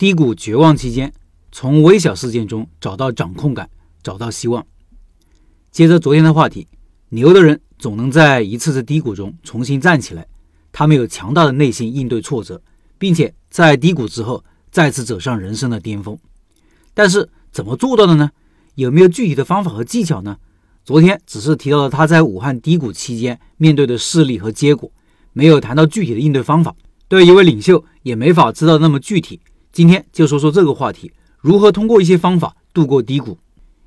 低谷绝望期间，从微小事件中找到掌控感，找到希望。接着昨天的话题，牛的人总能在一次次低谷中重新站起来，他们有强大的内心应对挫折，并且在低谷之后再次走上人生的巅峰。但是怎么做到的呢？有没有具体的方法和技巧呢？昨天只是提到了他在武汉低谷期间面对的事例和结果，没有谈到具体的应对方法。对一位领袖也没法知道那么具体。今天就说说这个话题：如何通过一些方法度过低谷。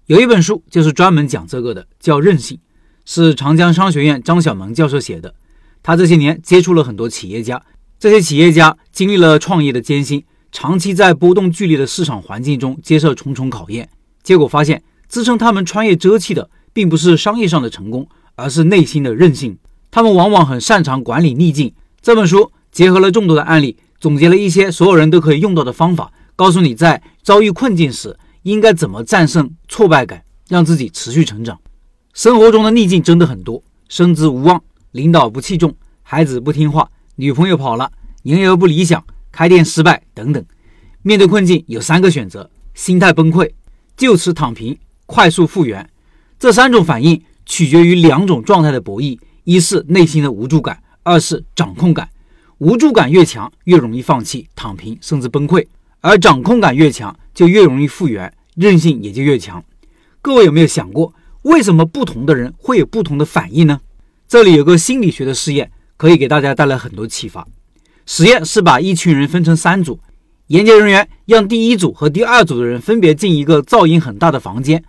有一本书就是专门讲这个的，叫《韧性》，是长江商学院张小萌教授写的。他这些年接触了很多企业家，这些企业家经历了创业的艰辛，长期在波动剧烈的市场环境中接受重重考验，结果发现支撑他们穿越周期的。并不是商业上的成功，而是内心的韧性。他们往往很擅长管理逆境。这本书结合了众多的案例，总结了一些所有人都可以用到的方法，告诉你在遭遇困境时应该怎么战胜挫败感，让自己持续成长。生活中的逆境真的很多：升职无望、领导不器重、孩子不听话、女朋友跑了、营业额不理想、开店失败等等。面对困境，有三个选择：心态崩溃、就此躺平、快速复原。这三种反应取决于两种状态的博弈：一是内心的无助感，二是掌控感。无助感越强，越容易放弃、躺平，甚至崩溃；而掌控感越强，就越容易复原，韧性也就越强。各位有没有想过，为什么不同的人会有不同的反应呢？这里有个心理学的试验，可以给大家带来很多启发。实验是把一群人分成三组，研究人员让第一组和第二组的人分别进一个噪音很大的房间。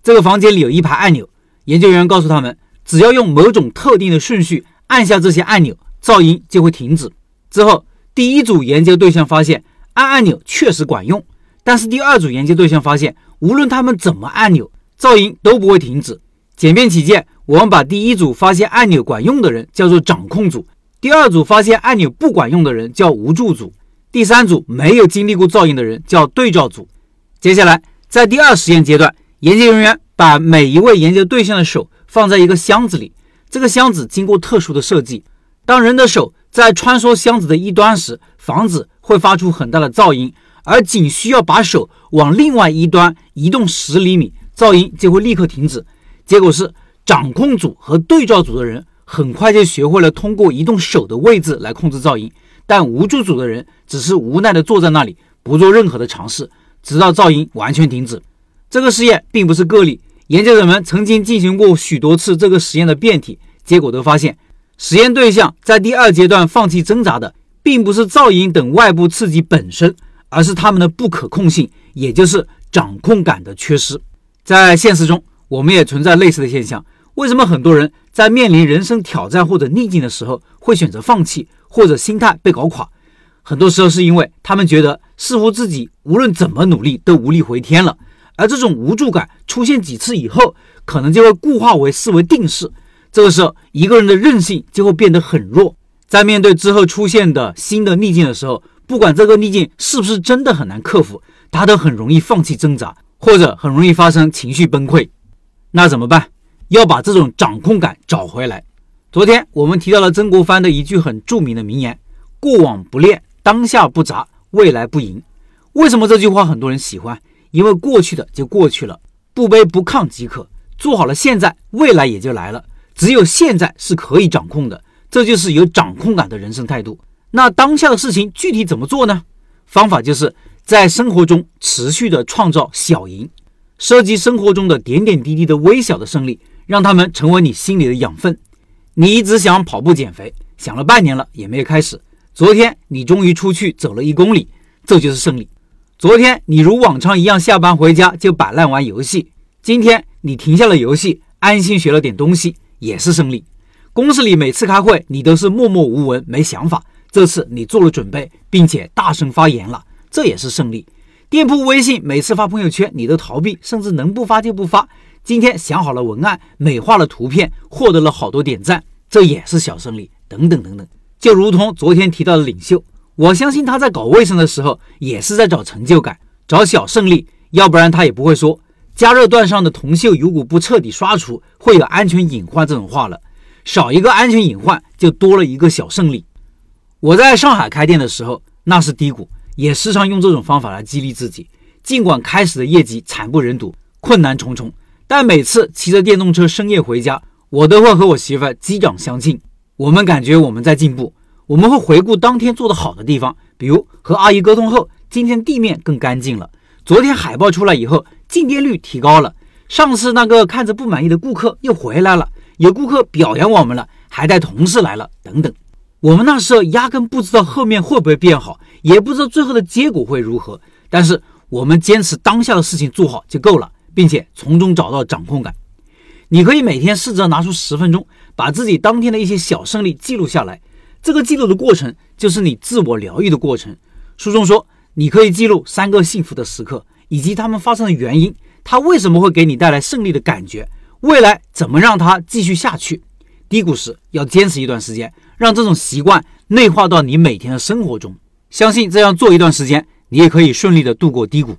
这个房间里有一排按钮，研究员员告诉他们，只要用某种特定的顺序按下这些按钮，噪音就会停止。之后，第一组研究对象发现按按钮确实管用，但是第二组研究对象发现，无论他们怎么按钮，噪音都不会停止。简便起见，我们把第一组发现按钮管用的人叫做掌控组，第二组发现按钮不管用的人叫无助组，第三组没有经历过噪音的人叫对照组。接下来，在第二实验阶段。研究人员把每一位研究对象的手放在一个箱子里，这个箱子经过特殊的设计，当人的手在穿梭箱子的一端时，房子会发出很大的噪音，而仅需要把手往另外一端移动十厘米，噪音就会立刻停止。结果是，掌控组和对照组的人很快就学会了通过移动手的位置来控制噪音，但无助组的人只是无奈地坐在那里，不做任何的尝试，直到噪音完全停止。这个实验并不是个例，研究者们曾经进行过许多次这个实验的变体，结果都发现，实验对象在第二阶段放弃挣扎的，并不是噪音等外部刺激本身，而是他们的不可控性，也就是掌控感的缺失。在现实中，我们也存在类似的现象。为什么很多人在面临人生挑战或者逆境的时候，会选择放弃，或者心态被搞垮？很多时候是因为他们觉得，似乎自己无论怎么努力都无力回天了。而这种无助感出现几次以后，可能就会固化为思维定式。这个时候，一个人的韧性就会变得很弱。在面对之后出现的新的逆境的时候，不管这个逆境是不是真的很难克服，他都很容易放弃挣扎，或者很容易发生情绪崩溃。那怎么办？要把这种掌控感找回来。昨天我们提到了曾国藩的一句很著名的名言：“过往不恋，当下不杂，未来不赢。”为什么这句话很多人喜欢？因为过去的就过去了，不卑不亢即可。做好了现在，未来也就来了。只有现在是可以掌控的，这就是有掌控感的人生态度。那当下的事情具体怎么做呢？方法就是在生活中持续的创造小赢，收集生活中的点点滴滴的微小的胜利，让他们成为你心里的养分。你一直想跑步减肥，想了半年了也没有开始。昨天你终于出去走了一公里，这就是胜利。昨天你如往常一样下班回家就摆烂玩游戏，今天你停下了游戏，安心学了点东西，也是胜利。公司里每次开会你都是默默无闻没想法，这次你做了准备，并且大声发言了，这也是胜利。店铺微信每次发朋友圈你都逃避，甚至能不发就不发，今天想好了文案，美化了图片，获得了好多点赞，这也是小胜利。等等等等，就如同昨天提到的领袖。我相信他在搞卫生的时候，也是在找成就感、找小胜利，要不然他也不会说加热段上的铜锈如果不彻底刷除，会有安全隐患这种话了。少一个安全隐患，就多了一个小胜利。我在上海开店的时候，那是低谷，也时常用这种方法来激励自己。尽管开始的业绩惨不忍睹，困难重重，但每次骑着电动车深夜回家，我都会和我媳妇击掌相庆。我们感觉我们在进步，我们会回顾当天做的好的地方，比如和阿姨沟通后，今天地面更干净了；昨天海报出来以后，进店率提高了；上次那个看着不满意的顾客又回来了，有顾客表扬我们了，还带同事来了，等等。我们那时候压根不知道后面会不会变好，也不知道最后的结果会如何，但是。我们坚持当下的事情做好就够了，并且从中找到掌控感。你可以每天试着拿出十分钟，把自己当天的一些小胜利记录下来。这个记录的过程就是你自我疗愈的过程。书中说，你可以记录三个幸福的时刻，以及他们发生的原因，它为什么会给你带来胜利的感觉，未来怎么让它继续下去。低谷时要坚持一段时间，让这种习惯内化到你每天的生活中。相信这样做一段时间。你也可以顺利的度过低谷。